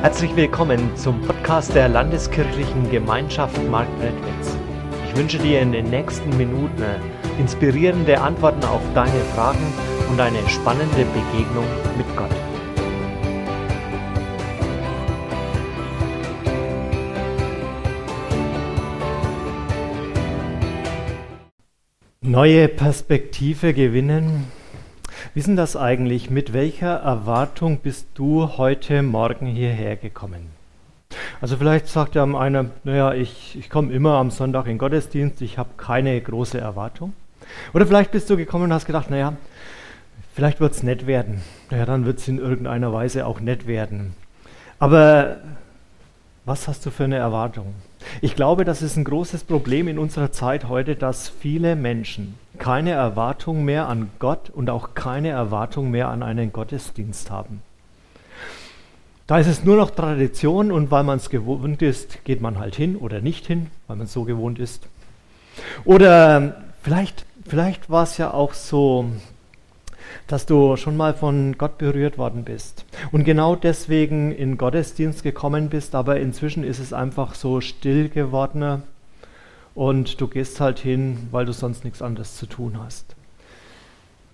Herzlich willkommen zum Podcast der Landeskirchlichen Gemeinschaft Marktredwitz. Ich wünsche dir in den nächsten Minuten inspirierende Antworten auf deine Fragen und eine spannende Begegnung mit Gott. Neue Perspektive gewinnen. Wie ist denn das eigentlich? Mit welcher Erwartung bist du heute Morgen hierher gekommen? Also vielleicht sagt ja einer, naja, ich, ich komme immer am Sonntag in Gottesdienst, ich habe keine große Erwartung. Oder vielleicht bist du gekommen und hast gedacht, naja, vielleicht wird es nett werden. Naja, dann wird es in irgendeiner Weise auch nett werden. Aber was hast du für eine Erwartung? Ich glaube, das ist ein großes Problem in unserer Zeit heute, dass viele Menschen keine Erwartung mehr an Gott und auch keine Erwartung mehr an einen Gottesdienst haben. Da ist es nur noch Tradition und weil man es gewohnt ist, geht man halt hin oder nicht hin, weil man es so gewohnt ist. Oder vielleicht, vielleicht war es ja auch so, dass du schon mal von Gott berührt worden bist und genau deswegen in Gottesdienst gekommen bist, aber inzwischen ist es einfach so still geworden und du gehst halt hin, weil du sonst nichts anderes zu tun hast.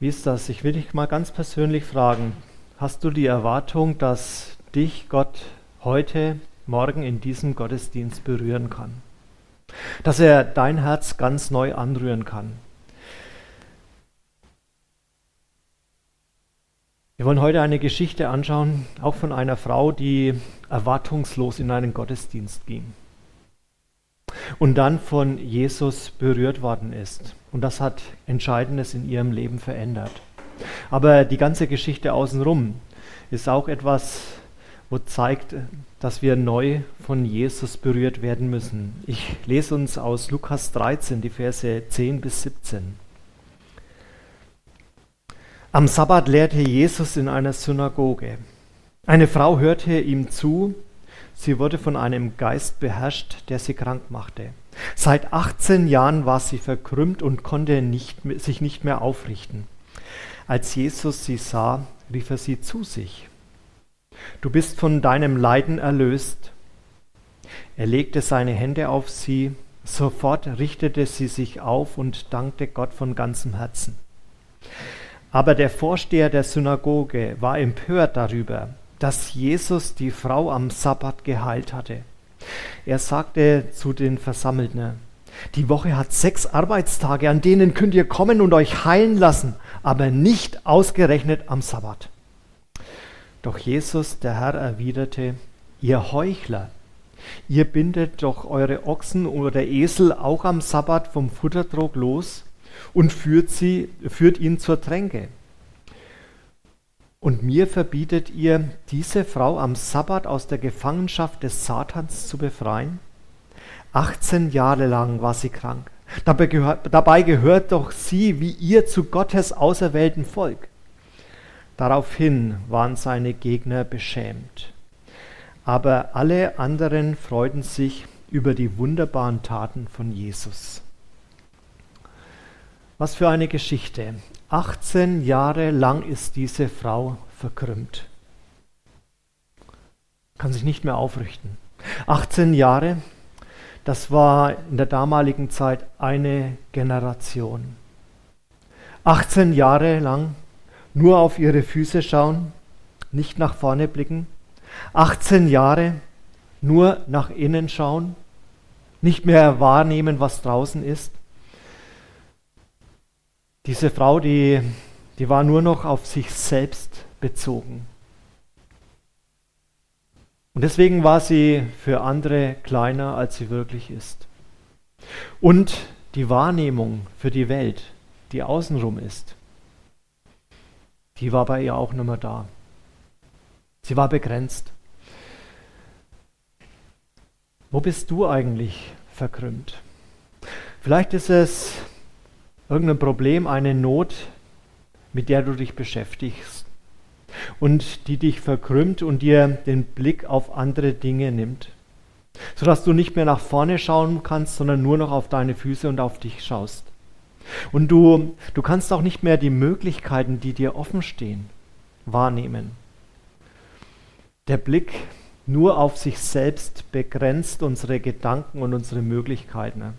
Wie ist das? Ich will dich mal ganz persönlich fragen, hast du die Erwartung, dass dich Gott heute, morgen in diesem Gottesdienst berühren kann? Dass er dein Herz ganz neu anrühren kann? Wir wollen heute eine Geschichte anschauen, auch von einer Frau, die erwartungslos in einen Gottesdienst ging und dann von Jesus berührt worden ist. Und das hat Entscheidendes in ihrem Leben verändert. Aber die ganze Geschichte außenrum ist auch etwas, wo zeigt, dass wir neu von Jesus berührt werden müssen. Ich lese uns aus Lukas 13 die Verse 10 bis 17. Am Sabbat lehrte Jesus in einer Synagoge. Eine Frau hörte ihm zu. Sie wurde von einem Geist beherrscht, der sie krank machte. Seit 18 Jahren war sie verkrümmt und konnte nicht, sich nicht mehr aufrichten. Als Jesus sie sah, rief er sie zu sich. Du bist von deinem Leiden erlöst. Er legte seine Hände auf sie, sofort richtete sie sich auf und dankte Gott von ganzem Herzen. Aber der Vorsteher der Synagoge war empört darüber, dass Jesus die Frau am Sabbat geheilt hatte. Er sagte zu den Versammelten, die Woche hat sechs Arbeitstage, an denen könnt ihr kommen und euch heilen lassen, aber nicht ausgerechnet am Sabbat. Doch Jesus, der Herr, erwiderte, ihr Heuchler, ihr bindet doch eure Ochsen oder Esel auch am Sabbat vom Futtertrog los und führt, sie, führt ihn zur Tränke. Und mir verbietet ihr, diese Frau am Sabbat aus der Gefangenschaft des Satans zu befreien? 18 Jahre lang war sie krank. Dabei gehört, dabei gehört doch sie wie ihr zu Gottes auserwählten Volk. Daraufhin waren seine Gegner beschämt. Aber alle anderen freuten sich über die wunderbaren Taten von Jesus. Was für eine Geschichte. 18 Jahre lang ist diese Frau verkrümmt. Kann sich nicht mehr aufrichten. 18 Jahre, das war in der damaligen Zeit eine Generation. 18 Jahre lang nur auf ihre Füße schauen, nicht nach vorne blicken. 18 Jahre nur nach innen schauen, nicht mehr wahrnehmen, was draußen ist. Diese Frau, die, die war nur noch auf sich selbst bezogen. Und deswegen war sie für andere kleiner, als sie wirklich ist. Und die Wahrnehmung für die Welt, die außenrum ist, die war bei ihr auch nicht mehr da. Sie war begrenzt. Wo bist du eigentlich verkrümmt? Vielleicht ist es irgendein Problem, eine Not, mit der du dich beschäftigst und die dich verkrümmt und dir den Blick auf andere Dinge nimmt, sodass du nicht mehr nach vorne schauen kannst, sondern nur noch auf deine Füße und auf dich schaust. Und du, du kannst auch nicht mehr die Möglichkeiten, die dir offen stehen, wahrnehmen. Der Blick nur auf sich selbst begrenzt, unsere Gedanken und unsere Möglichkeiten.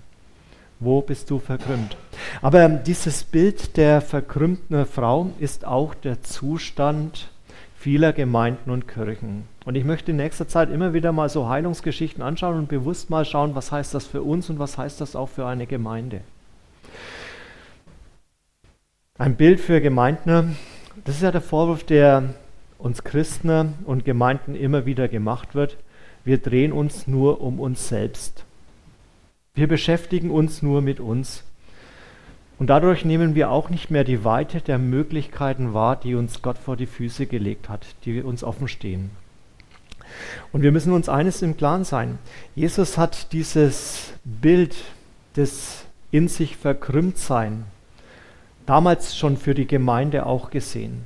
Wo bist du verkrümmt? Aber dieses Bild der verkrümmten Frau ist auch der Zustand vieler Gemeinden und Kirchen. Und ich möchte in nächster Zeit immer wieder mal so Heilungsgeschichten anschauen und bewusst mal schauen, was heißt das für uns und was heißt das auch für eine Gemeinde. Ein Bild für Gemeinden, das ist ja der Vorwurf, der uns Christen und Gemeinden immer wieder gemacht wird. Wir drehen uns nur um uns selbst. Wir beschäftigen uns nur mit uns. Und dadurch nehmen wir auch nicht mehr die Weite der Möglichkeiten wahr, die uns Gott vor die Füße gelegt hat, die uns offen stehen. Und wir müssen uns eines im Klaren sein. Jesus hat dieses Bild des in sich verkrümmt sein damals schon für die Gemeinde auch gesehen.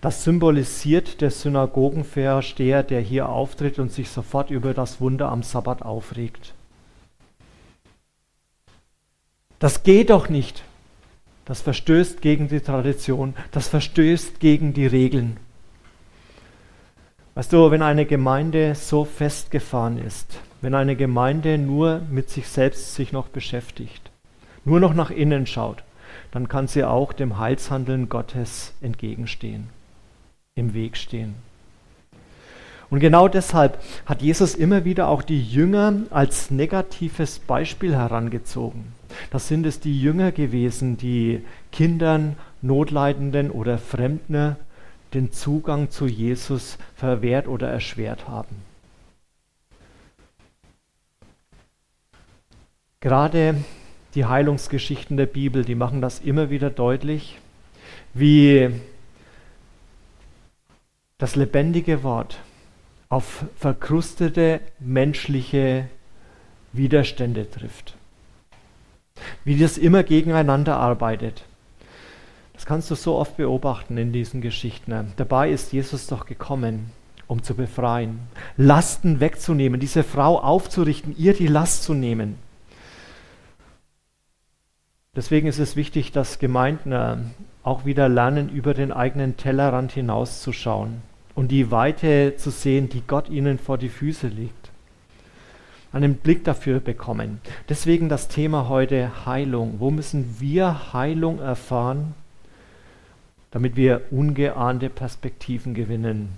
Das symbolisiert der Synagogenvorsteher, der hier auftritt und sich sofort über das Wunder am Sabbat aufregt. Das geht doch nicht. Das verstößt gegen die Tradition, das verstößt gegen die Regeln. Weißt du, wenn eine Gemeinde so festgefahren ist, wenn eine Gemeinde nur mit sich selbst sich noch beschäftigt, nur noch nach innen schaut, dann kann sie auch dem Heilshandeln Gottes entgegenstehen, im Weg stehen. Und genau deshalb hat Jesus immer wieder auch die Jünger als negatives Beispiel herangezogen. Das sind es die Jünger gewesen, die Kindern, Notleidenden oder Fremden den Zugang zu Jesus verwehrt oder erschwert haben. Gerade die Heilungsgeschichten der Bibel, die machen das immer wieder deutlich, wie das lebendige Wort auf verkrustete menschliche Widerstände trifft. Wie das immer gegeneinander arbeitet. Das kannst du so oft beobachten in diesen Geschichten. Dabei ist Jesus doch gekommen, um zu befreien, Lasten wegzunehmen, diese Frau aufzurichten, ihr die Last zu nehmen. Deswegen ist es wichtig, dass Gemeinden äh, auch wieder lernen, über den eigenen Tellerrand hinauszuschauen und die Weite zu sehen, die Gott ihnen vor die Füße legt. Einen Blick dafür bekommen. Deswegen das Thema heute Heilung. Wo müssen wir Heilung erfahren, damit wir ungeahnte Perspektiven gewinnen?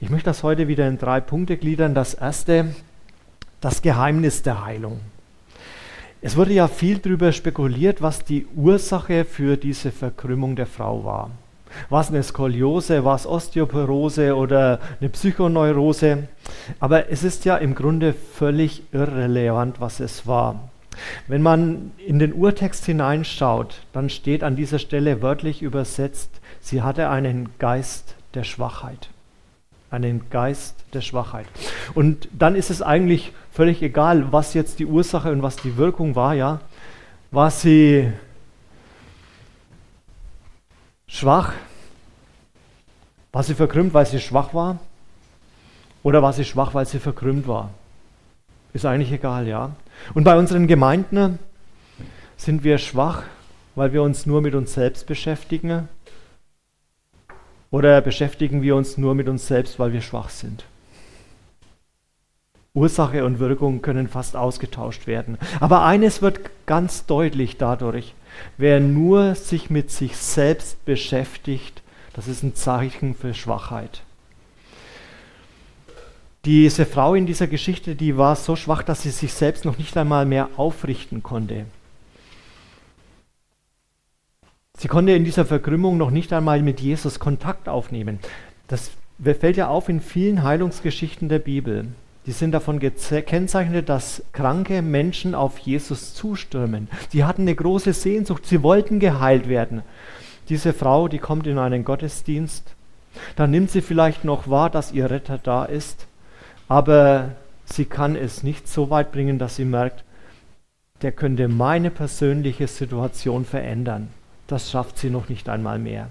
Ich möchte das heute wieder in drei Punkte gliedern. Das erste, das Geheimnis der Heilung. Es wurde ja viel darüber spekuliert, was die Ursache für diese Verkrümmung der Frau war. War es eine Skoliose, war es Osteoporose oder eine Psychoneurose? Aber es ist ja im Grunde völlig irrelevant, was es war. Wenn man in den Urtext hineinschaut, dann steht an dieser Stelle wörtlich übersetzt, sie hatte einen Geist der Schwachheit einen Geist der Schwachheit. Und dann ist es eigentlich völlig egal, was jetzt die Ursache und was die Wirkung war, ja. War sie schwach? War sie verkrümmt, weil sie schwach war? Oder war sie schwach, weil sie verkrümmt war? Ist eigentlich egal, ja. Und bei unseren Gemeinden sind wir schwach, weil wir uns nur mit uns selbst beschäftigen oder beschäftigen wir uns nur mit uns selbst, weil wir schwach sind? Ursache und Wirkung können fast ausgetauscht werden. Aber eines wird ganz deutlich dadurch, wer nur sich mit sich selbst beschäftigt, das ist ein Zeichen für Schwachheit. Diese Frau in dieser Geschichte, die war so schwach, dass sie sich selbst noch nicht einmal mehr aufrichten konnte. Sie konnte in dieser Verkrümmung noch nicht einmal mit Jesus Kontakt aufnehmen. Das fällt ja auf in vielen Heilungsgeschichten der Bibel. Die sind davon gekennzeichnet, dass kranke Menschen auf Jesus zustürmen. Sie hatten eine große Sehnsucht, sie wollten geheilt werden. Diese Frau, die kommt in einen Gottesdienst, dann nimmt sie vielleicht noch wahr, dass ihr Retter da ist, aber sie kann es nicht so weit bringen, dass sie merkt, der könnte meine persönliche Situation verändern das schafft sie noch nicht einmal mehr.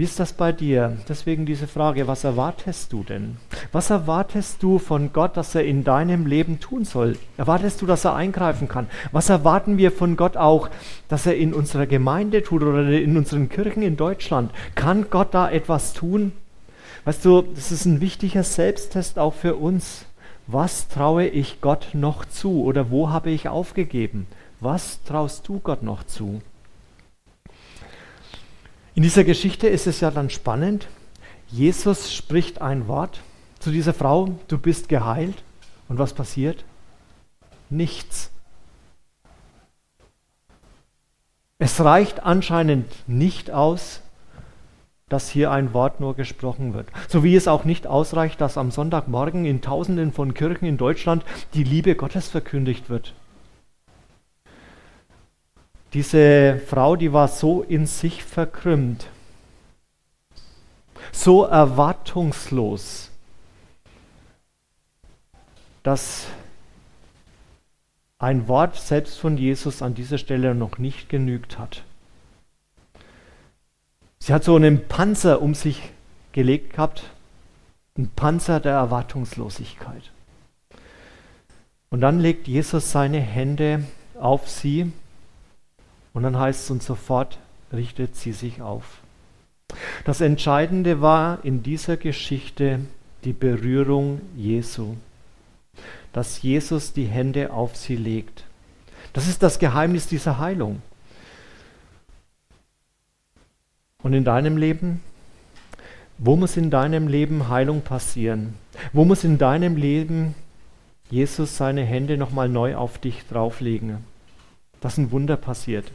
Wie ist das bei dir? Deswegen diese Frage, was erwartest du denn? Was erwartest du von Gott, dass er in deinem Leben tun soll? Erwartest du, dass er eingreifen kann? Was erwarten wir von Gott auch, dass er in unserer Gemeinde tut oder in unseren Kirchen in Deutschland? Kann Gott da etwas tun? Weißt du, das ist ein wichtiger Selbsttest auch für uns. Was traue ich Gott noch zu oder wo habe ich aufgegeben? Was traust du Gott noch zu? In dieser Geschichte ist es ja dann spannend. Jesus spricht ein Wort zu dieser Frau, du bist geheilt. Und was passiert? Nichts. Es reicht anscheinend nicht aus, dass hier ein Wort nur gesprochen wird. So wie es auch nicht ausreicht, dass am Sonntagmorgen in Tausenden von Kirchen in Deutschland die Liebe Gottes verkündigt wird. Diese Frau, die war so in sich verkrümmt, so erwartungslos, dass ein Wort selbst von Jesus an dieser Stelle noch nicht genügt hat. Sie hat so einen Panzer um sich gelegt gehabt, einen Panzer der Erwartungslosigkeit. Und dann legt Jesus seine Hände auf sie und dann heißt es und sofort richtet sie sich auf. Das Entscheidende war in dieser Geschichte die Berührung Jesu, dass Jesus die Hände auf sie legt. Das ist das Geheimnis dieser Heilung. Und in deinem Leben? Wo muss in deinem Leben Heilung passieren? Wo muss in deinem Leben Jesus seine Hände nochmal neu auf dich drauflegen? Dass ein Wunder passiert.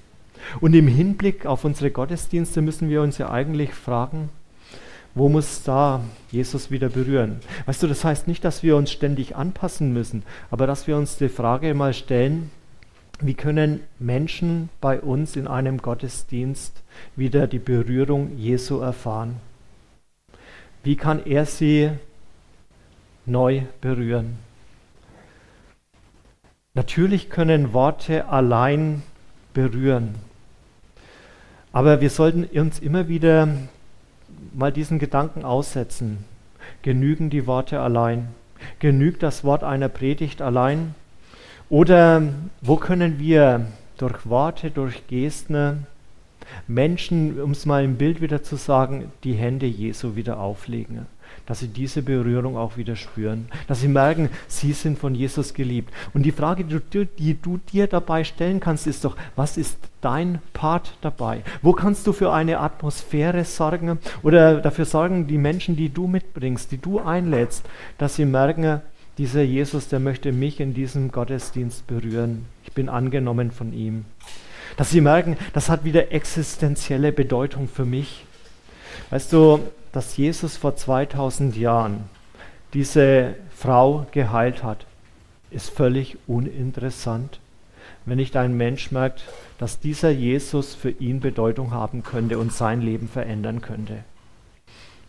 Und im Hinblick auf unsere Gottesdienste müssen wir uns ja eigentlich fragen, wo muss da Jesus wieder berühren? Weißt du, das heißt nicht, dass wir uns ständig anpassen müssen, aber dass wir uns die Frage mal stellen, wie können Menschen bei uns in einem Gottesdienst wieder die Berührung Jesu erfahren? Wie kann er sie neu berühren? Natürlich können Worte allein berühren. Aber wir sollten uns immer wieder mal diesen Gedanken aussetzen. Genügen die Worte allein? Genügt das Wort einer Predigt allein? Oder wo können wir durch Worte, durch Gesten Menschen, um es mal im Bild wieder zu sagen, die Hände Jesu wieder auflegen? Dass sie diese Berührung auch wieder spüren, dass sie merken, sie sind von Jesus geliebt. Und die Frage, die du, die du dir dabei stellen kannst, ist doch, was ist dein Part dabei? Wo kannst du für eine Atmosphäre sorgen oder dafür sorgen, die Menschen, die du mitbringst, die du einlädst, dass sie merken, dieser Jesus, der möchte mich in diesem Gottesdienst berühren. Ich bin angenommen von ihm. Dass sie merken, das hat wieder existenzielle Bedeutung für mich. Weißt du, dass Jesus vor 2000 Jahren diese Frau geheilt hat, ist völlig uninteressant, wenn nicht ein Mensch merkt, dass dieser Jesus für ihn Bedeutung haben könnte und sein Leben verändern könnte.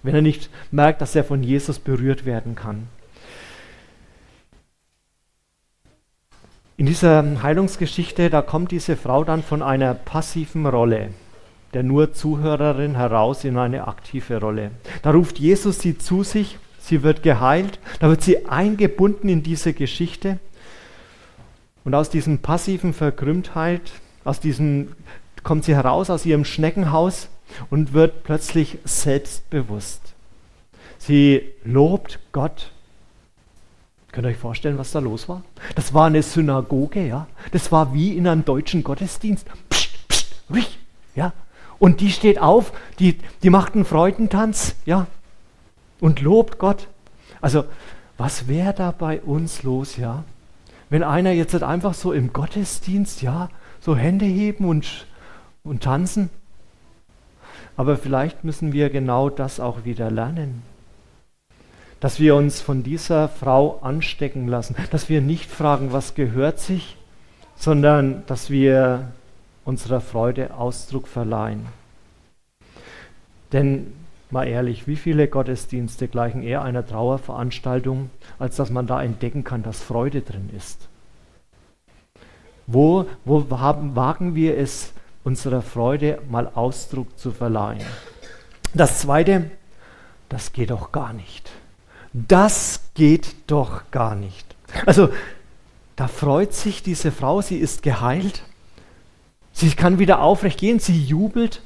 Wenn er nicht merkt, dass er von Jesus berührt werden kann. In dieser Heilungsgeschichte, da kommt diese Frau dann von einer passiven Rolle der nur Zuhörerin heraus in eine aktive Rolle. Da ruft Jesus sie zu sich, sie wird geheilt, da wird sie eingebunden in diese Geschichte und aus diesem passiven Verkrümmtheit, aus diesem kommt sie heraus aus ihrem Schneckenhaus und wird plötzlich selbstbewusst. Sie lobt Gott. Könnt ihr euch vorstellen, was da los war? Das war eine Synagoge, ja. Das war wie in einem deutschen Gottesdienst. Psst, psst, ruhig, ja. Und die steht auf, die, die macht einen Freudentanz, ja, und lobt Gott. Also, was wäre da bei uns los, ja? Wenn einer jetzt halt einfach so im Gottesdienst, ja, so Hände heben und, und tanzen. Aber vielleicht müssen wir genau das auch wieder lernen. Dass wir uns von dieser Frau anstecken lassen. Dass wir nicht fragen, was gehört sich, sondern dass wir unserer Freude Ausdruck verleihen. Denn mal ehrlich, wie viele Gottesdienste gleichen eher einer Trauerveranstaltung, als dass man da entdecken kann, dass Freude drin ist? Wo, wo haben, wagen wir es, unserer Freude mal Ausdruck zu verleihen? Das Zweite, das geht doch gar nicht. Das geht doch gar nicht. Also, da freut sich diese Frau, sie ist geheilt Sie kann wieder aufrecht gehen, sie jubelt.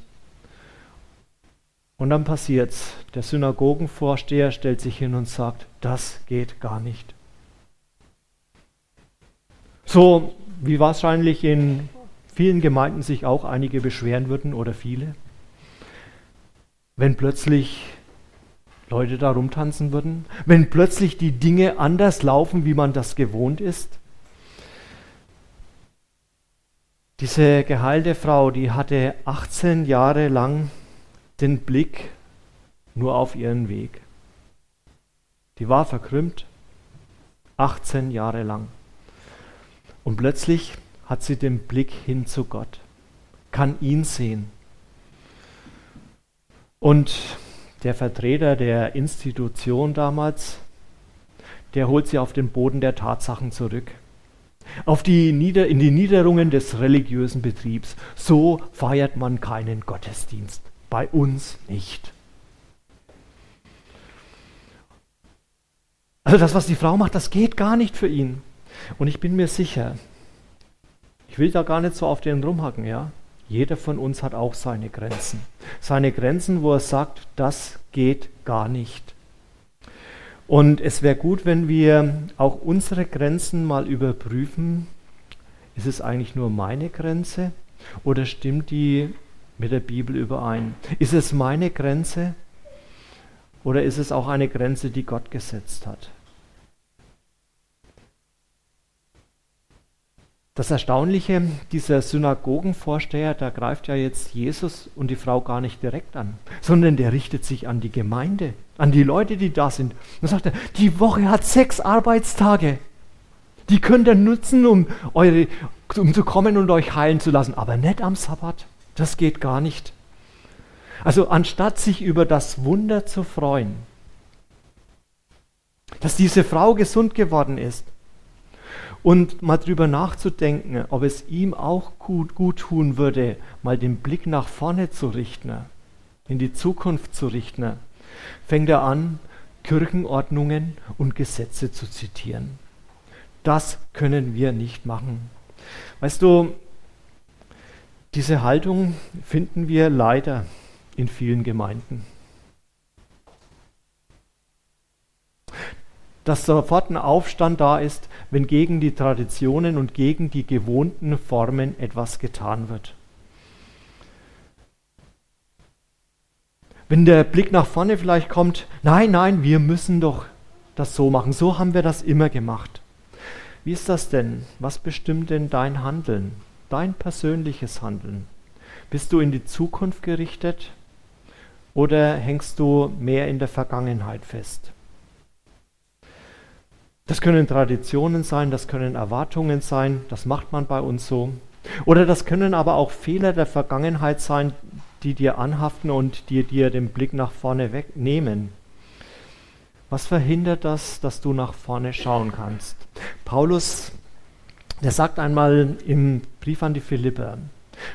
Und dann passiert's. Der Synagogenvorsteher stellt sich hin und sagt, das geht gar nicht. So wie wahrscheinlich in vielen Gemeinden sich auch einige beschweren würden oder viele, wenn plötzlich Leute da rumtanzen würden, wenn plötzlich die Dinge anders laufen, wie man das gewohnt ist. Diese geheilte Frau, die hatte 18 Jahre lang den Blick nur auf ihren Weg. Die war verkrümmt, 18 Jahre lang. Und plötzlich hat sie den Blick hin zu Gott, kann ihn sehen. Und der Vertreter der Institution damals, der holt sie auf den Boden der Tatsachen zurück. Auf die Nieder in die Niederungen des religiösen Betriebs. So feiert man keinen Gottesdienst. Bei uns nicht. Also das, was die Frau macht, das geht gar nicht für ihn. Und ich bin mir sicher, ich will da gar nicht so auf den rumhacken, ja. Jeder von uns hat auch seine Grenzen. Seine Grenzen, wo er sagt, das geht gar nicht. Und es wäre gut, wenn wir auch unsere Grenzen mal überprüfen. Ist es eigentlich nur meine Grenze oder stimmt die mit der Bibel überein? Ist es meine Grenze oder ist es auch eine Grenze, die Gott gesetzt hat? Das Erstaunliche, dieser Synagogenvorsteher, da greift ja jetzt Jesus und die Frau gar nicht direkt an, sondern der richtet sich an die Gemeinde, an die Leute, die da sind. Und sagt er, die Woche hat sechs Arbeitstage. Die könnt ihr nutzen, um, eure, um zu kommen und euch heilen zu lassen, aber nicht am Sabbat. Das geht gar nicht. Also anstatt sich über das Wunder zu freuen, dass diese Frau gesund geworden ist, und mal drüber nachzudenken, ob es ihm auch gut, gut tun würde, mal den Blick nach vorne zu richten, in die Zukunft zu richten, fängt er an, Kirchenordnungen und Gesetze zu zitieren. Das können wir nicht machen. Weißt du, diese Haltung finden wir leider in vielen Gemeinden. Dass sofort ein Aufstand da ist, wenn gegen die Traditionen und gegen die gewohnten Formen etwas getan wird. Wenn der Blick nach vorne vielleicht kommt, nein, nein, wir müssen doch das so machen, so haben wir das immer gemacht. Wie ist das denn? Was bestimmt denn dein Handeln, dein persönliches Handeln? Bist du in die Zukunft gerichtet oder hängst du mehr in der Vergangenheit fest? Das können Traditionen sein, das können Erwartungen sein, das macht man bei uns so. Oder das können aber auch Fehler der Vergangenheit sein, die dir anhaften und die dir den Blick nach vorne wegnehmen. Was verhindert das, dass du nach vorne schauen kannst? Paulus, der sagt einmal im Brief an die Philipper,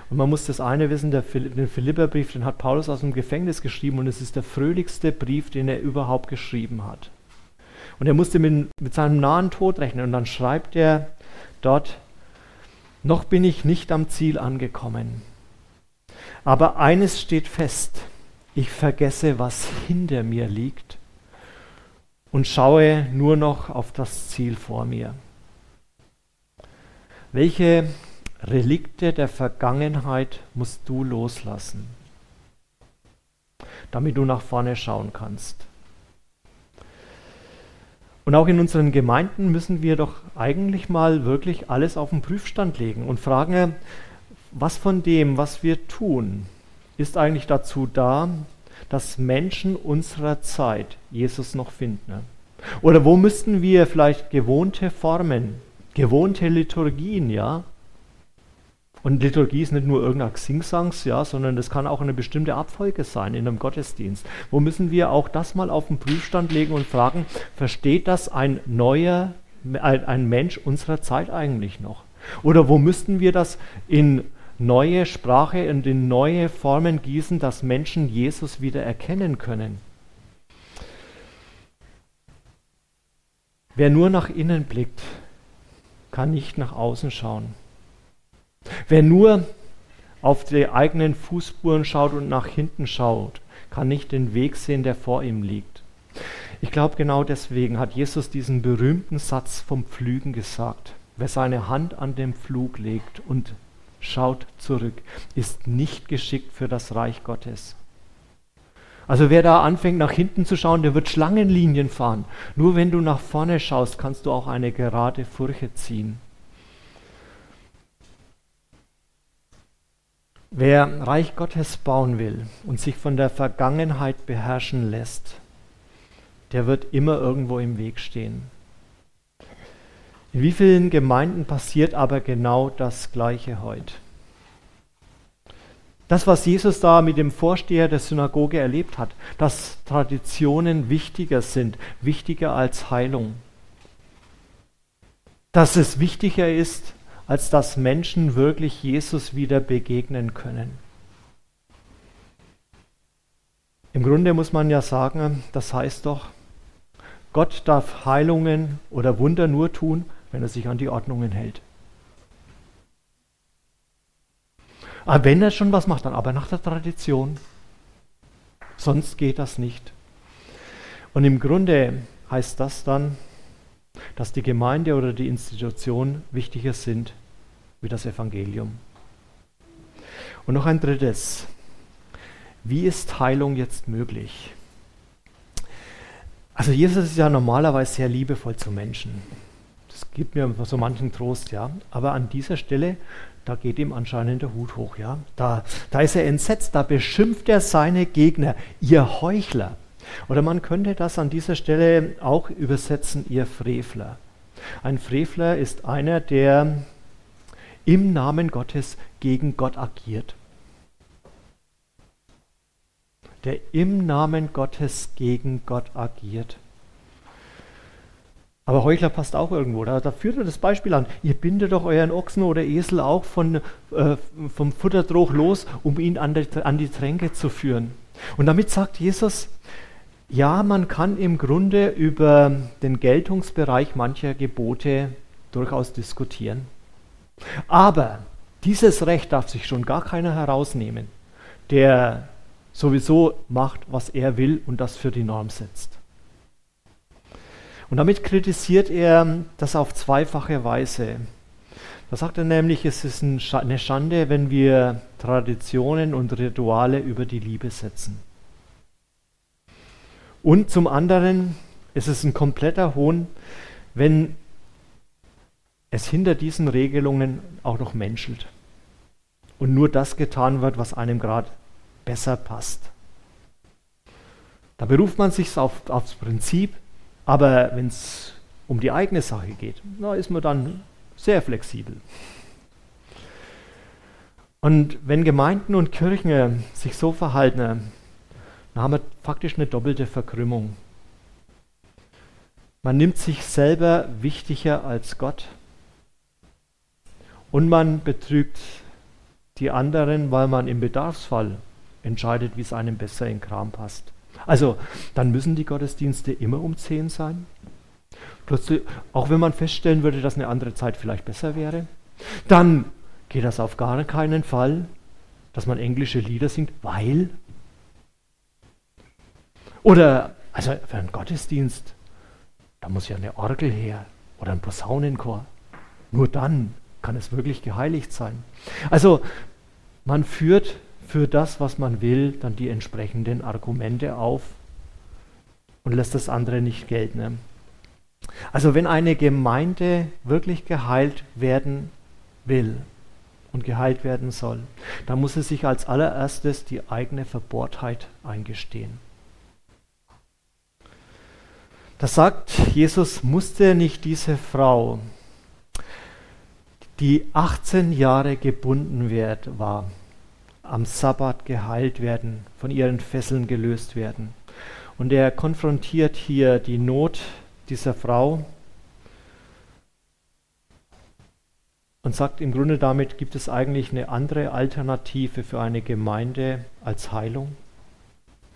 und man muss das eine wissen, der den Philipperbrief, den hat Paulus aus dem Gefängnis geschrieben und es ist der fröhlichste Brief, den er überhaupt geschrieben hat. Und er musste mit, mit seinem nahen Tod rechnen. Und dann schreibt er dort, noch bin ich nicht am Ziel angekommen. Aber eines steht fest, ich vergesse, was hinter mir liegt und schaue nur noch auf das Ziel vor mir. Welche Relikte der Vergangenheit musst du loslassen, damit du nach vorne schauen kannst? Und auch in unseren Gemeinden müssen wir doch eigentlich mal wirklich alles auf den Prüfstand legen und fragen, was von dem, was wir tun, ist eigentlich dazu da, dass Menschen unserer Zeit Jesus noch finden. Oder wo müssten wir vielleicht gewohnte Formen, gewohnte Liturgien, ja, und Liturgie ist nicht nur irgendein Xingsangs, ja, sondern das kann auch eine bestimmte Abfolge sein in einem Gottesdienst. Wo müssen wir auch das mal auf den Prüfstand legen und fragen, versteht das ein neuer, ein, Mensch unserer Zeit eigentlich noch? Oder wo müssten wir das in neue Sprache und in neue Formen gießen, dass Menschen Jesus wieder erkennen können? Wer nur nach innen blickt, kann nicht nach außen schauen. Wer nur auf die eigenen Fußspuren schaut und nach hinten schaut, kann nicht den Weg sehen, der vor ihm liegt. Ich glaube, genau deswegen hat Jesus diesen berühmten Satz vom Pflügen gesagt. Wer seine Hand an den Pflug legt und schaut zurück, ist nicht geschickt für das Reich Gottes. Also wer da anfängt nach hinten zu schauen, der wird Schlangenlinien fahren. Nur wenn du nach vorne schaust, kannst du auch eine gerade Furche ziehen. Wer Reich Gottes bauen will und sich von der Vergangenheit beherrschen lässt, der wird immer irgendwo im Weg stehen. In wie vielen Gemeinden passiert aber genau das Gleiche heute? Das, was Jesus da mit dem Vorsteher der Synagoge erlebt hat, dass Traditionen wichtiger sind, wichtiger als Heilung. Dass es wichtiger ist, als dass Menschen wirklich Jesus wieder begegnen können. Im Grunde muss man ja sagen, das heißt doch, Gott darf Heilungen oder Wunder nur tun, wenn er sich an die Ordnungen hält. Aber wenn er schon was macht, dann aber nach der Tradition. Sonst geht das nicht. Und im Grunde heißt das dann, dass die Gemeinde oder die Institution wichtiger sind wie das Evangelium. Und noch ein drittes. Wie ist Heilung jetzt möglich? Also Jesus ist ja normalerweise sehr liebevoll zu Menschen. Das gibt mir so manchen Trost, ja. Aber an dieser Stelle da geht ihm anscheinend der Hut hoch, ja. Da, da ist er entsetzt, da beschimpft er seine Gegner, ihr Heuchler. Oder man könnte das an dieser Stelle auch übersetzen, ihr Frevler. Ein Frevler ist einer, der im Namen Gottes gegen Gott agiert. Der im Namen Gottes gegen Gott agiert. Aber Heuchler passt auch irgendwo. Da, da führt er das Beispiel an. Ihr bindet doch euren Ochsen oder Esel auch von, äh, vom Futterdroch los, um ihn an die, an die Tränke zu führen. Und damit sagt Jesus, ja, man kann im Grunde über den Geltungsbereich mancher Gebote durchaus diskutieren. Aber dieses Recht darf sich schon gar keiner herausnehmen, der sowieso macht, was er will und das für die Norm setzt. Und damit kritisiert er das auf zweifache Weise. Da sagt er nämlich, es ist eine Schande, wenn wir Traditionen und Rituale über die Liebe setzen. Und zum anderen ist es ein kompletter Hohn, wenn es hinter diesen Regelungen auch noch menschelt und nur das getan wird, was einem gerade besser passt. Da beruft man sich auf, aufs Prinzip, aber wenn es um die eigene Sache geht, da ist man dann sehr flexibel. Und wenn Gemeinden und Kirchen sich so verhalten, dann haben wir faktisch eine doppelte Verkrümmung. Man nimmt sich selber wichtiger als Gott und man betrügt die anderen, weil man im Bedarfsfall entscheidet, wie es einem besser in Kram passt. Also, dann müssen die Gottesdienste immer um 10 sein. Plötzlich, auch wenn man feststellen würde, dass eine andere Zeit vielleicht besser wäre. Dann geht das auf gar keinen Fall, dass man englische Lieder singt, weil. Oder, also für einen Gottesdienst, da muss ja eine Orgel her oder ein Posaunenchor. Nur dann kann es wirklich geheiligt sein. Also, man führt für das, was man will, dann die entsprechenden Argumente auf und lässt das andere nicht gelten. Ne? Also wenn eine Gemeinde wirklich geheilt werden will und geheilt werden soll, dann muss sie sich als allererstes die eigene Verbohrtheit eingestehen. Das sagt Jesus, musste nicht diese Frau, die 18 Jahre gebunden war, am Sabbat geheilt werden, von ihren Fesseln gelöst werden. Und er konfrontiert hier die Not dieser Frau und sagt im Grunde damit, gibt es eigentlich eine andere Alternative für eine Gemeinde als Heilung?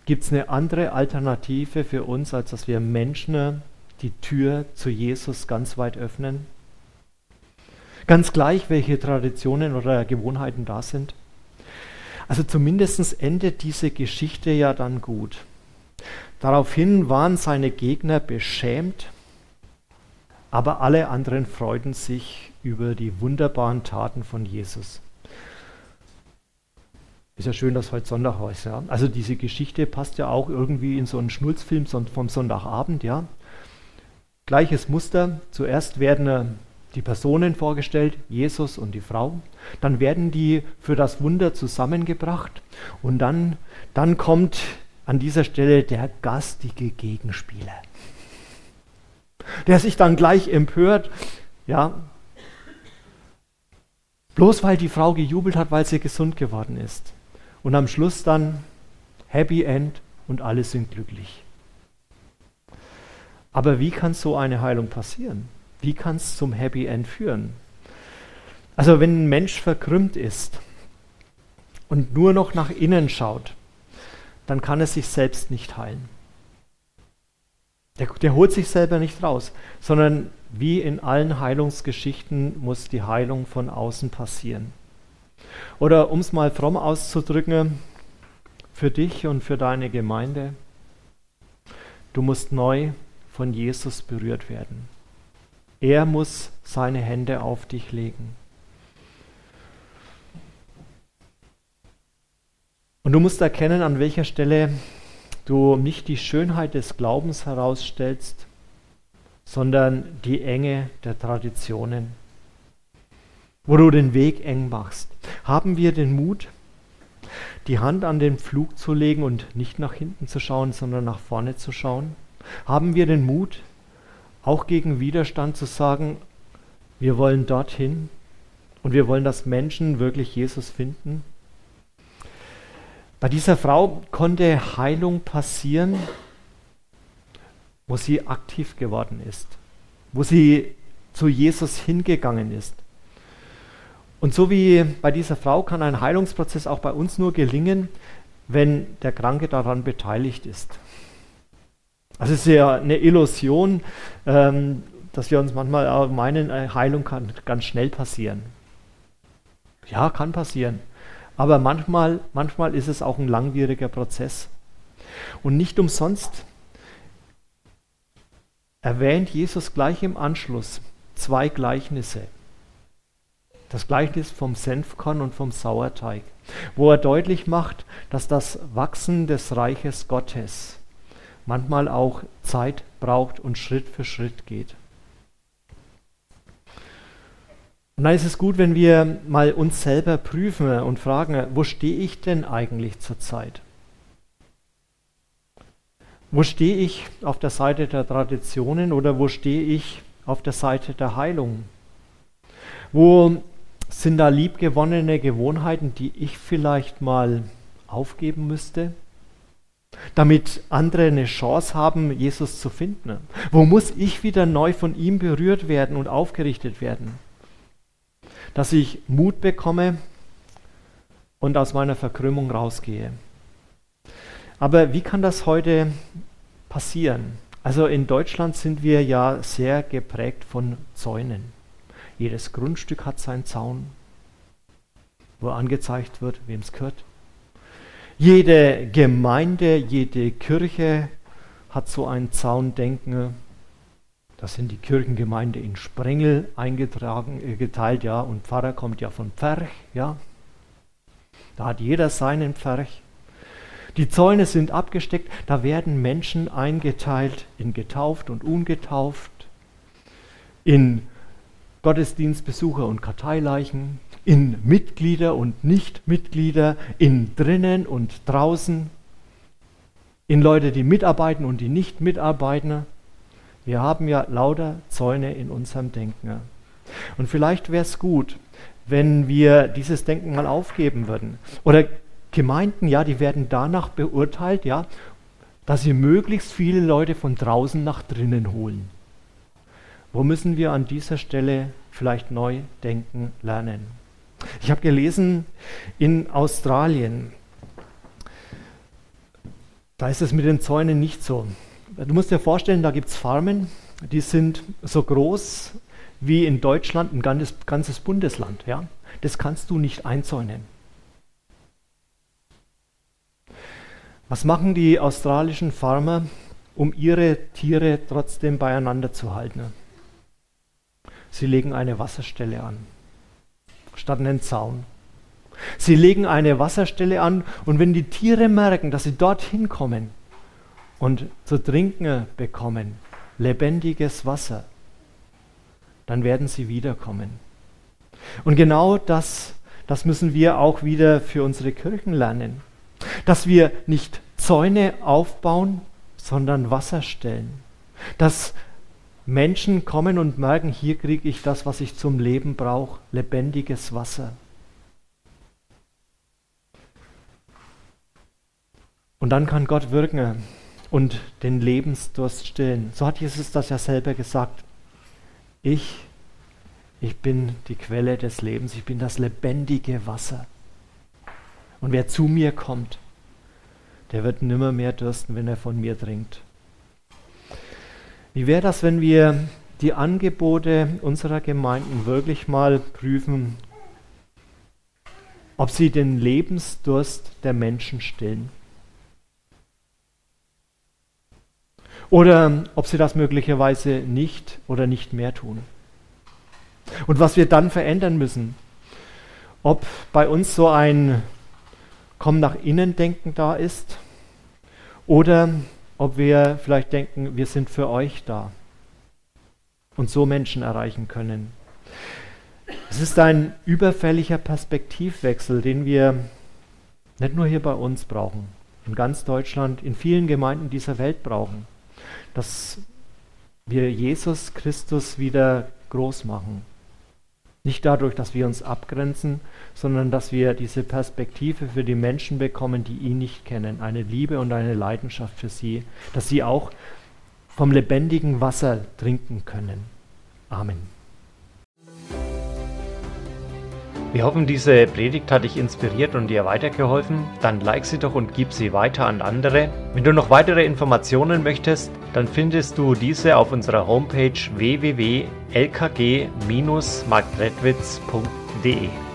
Gibt es eine andere Alternative für uns, als dass wir Menschen die Tür zu Jesus ganz weit öffnen? Ganz gleich, welche Traditionen oder Gewohnheiten da sind. Also zumindest endet diese Geschichte ja dann gut. Daraufhin waren seine Gegner beschämt, aber alle anderen freuten sich über die wunderbaren Taten von Jesus. Ist ja schön, dass heute Sonntag ist. Ja? Also diese Geschichte passt ja auch irgendwie in so einen Schnulzfilm vom Sonntagabend. Ja? Gleiches Muster. Zuerst werden äh, die Personen vorgestellt, Jesus und die Frau. Dann werden die für das Wunder zusammengebracht. Und dann, dann kommt an dieser Stelle der gastige Gegenspieler, der sich dann gleich empört. Ja, bloß weil die Frau gejubelt hat, weil sie gesund geworden ist. Und am Schluss dann Happy End und alle sind glücklich. Aber wie kann so eine Heilung passieren? Wie kann es zum Happy End führen? Also wenn ein Mensch verkrümmt ist und nur noch nach innen schaut, dann kann er sich selbst nicht heilen. Der, der holt sich selber nicht raus, sondern wie in allen Heilungsgeschichten muss die Heilung von außen passieren. Oder um es mal fromm auszudrücken, für dich und für deine Gemeinde, du musst neu von Jesus berührt werden. Er muss seine Hände auf dich legen. Und du musst erkennen, an welcher Stelle du nicht die Schönheit des Glaubens herausstellst, sondern die Enge der Traditionen wo du den Weg eng machst. Haben wir den Mut, die Hand an den Flug zu legen und nicht nach hinten zu schauen, sondern nach vorne zu schauen? Haben wir den Mut, auch gegen Widerstand zu sagen, wir wollen dorthin und wir wollen, dass Menschen wirklich Jesus finden? Bei dieser Frau konnte Heilung passieren, wo sie aktiv geworden ist, wo sie zu Jesus hingegangen ist. Und so wie bei dieser Frau kann ein Heilungsprozess auch bei uns nur gelingen, wenn der Kranke daran beteiligt ist. Also es ist ja eine Illusion, ähm, dass wir uns manchmal auch meinen, Heilung kann ganz schnell passieren. Ja, kann passieren. Aber manchmal, manchmal ist es auch ein langwieriger Prozess. Und nicht umsonst erwähnt Jesus gleich im Anschluss zwei Gleichnisse das Gleichnis vom Senfkorn und vom Sauerteig, wo er deutlich macht, dass das Wachsen des Reiches Gottes manchmal auch Zeit braucht und Schritt für Schritt geht. Und dann ist es gut, wenn wir mal uns selber prüfen und fragen, wo stehe ich denn eigentlich zurzeit? Wo stehe ich auf der Seite der Traditionen oder wo stehe ich auf der Seite der Heilung? Wo sind da liebgewonnene Gewohnheiten, die ich vielleicht mal aufgeben müsste, damit andere eine Chance haben, Jesus zu finden? Wo muss ich wieder neu von ihm berührt werden und aufgerichtet werden? Dass ich Mut bekomme und aus meiner Verkrümmung rausgehe. Aber wie kann das heute passieren? Also in Deutschland sind wir ja sehr geprägt von Zäunen. Jedes Grundstück hat seinen Zaun, wo angezeigt wird, wem es gehört. Jede Gemeinde, jede Kirche hat so ein Zaundenken. Das sind die Kirchengemeinde in Sprengel eingetragen, äh, geteilt, ja, und Pfarrer kommt ja von Pferch, ja. Da hat jeder seinen Pferch. Die Zäune sind abgesteckt, da werden Menschen eingeteilt in getauft und ungetauft, in Gottesdienstbesucher und Karteileichen, in Mitglieder und Nichtmitglieder, in drinnen und draußen, in Leute, die mitarbeiten und die nicht mitarbeiten. Wir haben ja lauter Zäune in unserem Denken. Und vielleicht wäre es gut, wenn wir dieses Denken mal aufgeben würden. Oder Gemeinden, ja, die werden danach beurteilt, ja, dass sie möglichst viele Leute von draußen nach drinnen holen. Wo müssen wir an dieser Stelle vielleicht neu denken lernen? Ich habe gelesen, in Australien, da ist es mit den Zäunen nicht so. Du musst dir vorstellen, da gibt es Farmen, die sind so groß wie in Deutschland ein ganzes, ganzes Bundesland. Ja? Das kannst du nicht einzäunen. Was machen die australischen Farmer, um ihre Tiere trotzdem beieinander zu halten? Sie legen eine Wasserstelle an, statt einen Zaun. Sie legen eine Wasserstelle an und wenn die Tiere merken, dass sie dorthin kommen und zu trinken bekommen, lebendiges Wasser, dann werden sie wiederkommen. Und genau das, das müssen wir auch wieder für unsere Kirchen lernen. Dass wir nicht Zäune aufbauen, sondern Wasserstellen. Dass Menschen kommen und merken, hier kriege ich das, was ich zum Leben brauche, lebendiges Wasser. Und dann kann Gott wirken und den Lebensdurst stillen. So hat Jesus das ja selber gesagt. Ich, ich bin die Quelle des Lebens, ich bin das lebendige Wasser. Und wer zu mir kommt, der wird nimmer mehr dürsten, wenn er von mir trinkt. Wie wäre das, wenn wir die Angebote unserer Gemeinden wirklich mal prüfen, ob sie den Lebensdurst der Menschen stillen? Oder ob sie das möglicherweise nicht oder nicht mehr tun. Und was wir dann verändern müssen, ob bei uns so ein Komm nach innen denken da ist oder ob wir vielleicht denken, wir sind für euch da und so Menschen erreichen können. Es ist ein überfälliger Perspektivwechsel, den wir nicht nur hier bei uns brauchen, in ganz Deutschland, in vielen Gemeinden dieser Welt brauchen dass wir Jesus Christus wieder groß machen. Nicht dadurch, dass wir uns abgrenzen, sondern dass wir diese Perspektive für die Menschen bekommen, die ihn nicht kennen. Eine Liebe und eine Leidenschaft für sie, dass sie auch vom lebendigen Wasser trinken können. Amen. Wir hoffen, diese Predigt hat dich inspiriert und dir weitergeholfen. Dann like sie doch und gib sie weiter an andere. Wenn du noch weitere Informationen möchtest, dann findest du diese auf unserer Homepage www.lkg-marktredwitz.de.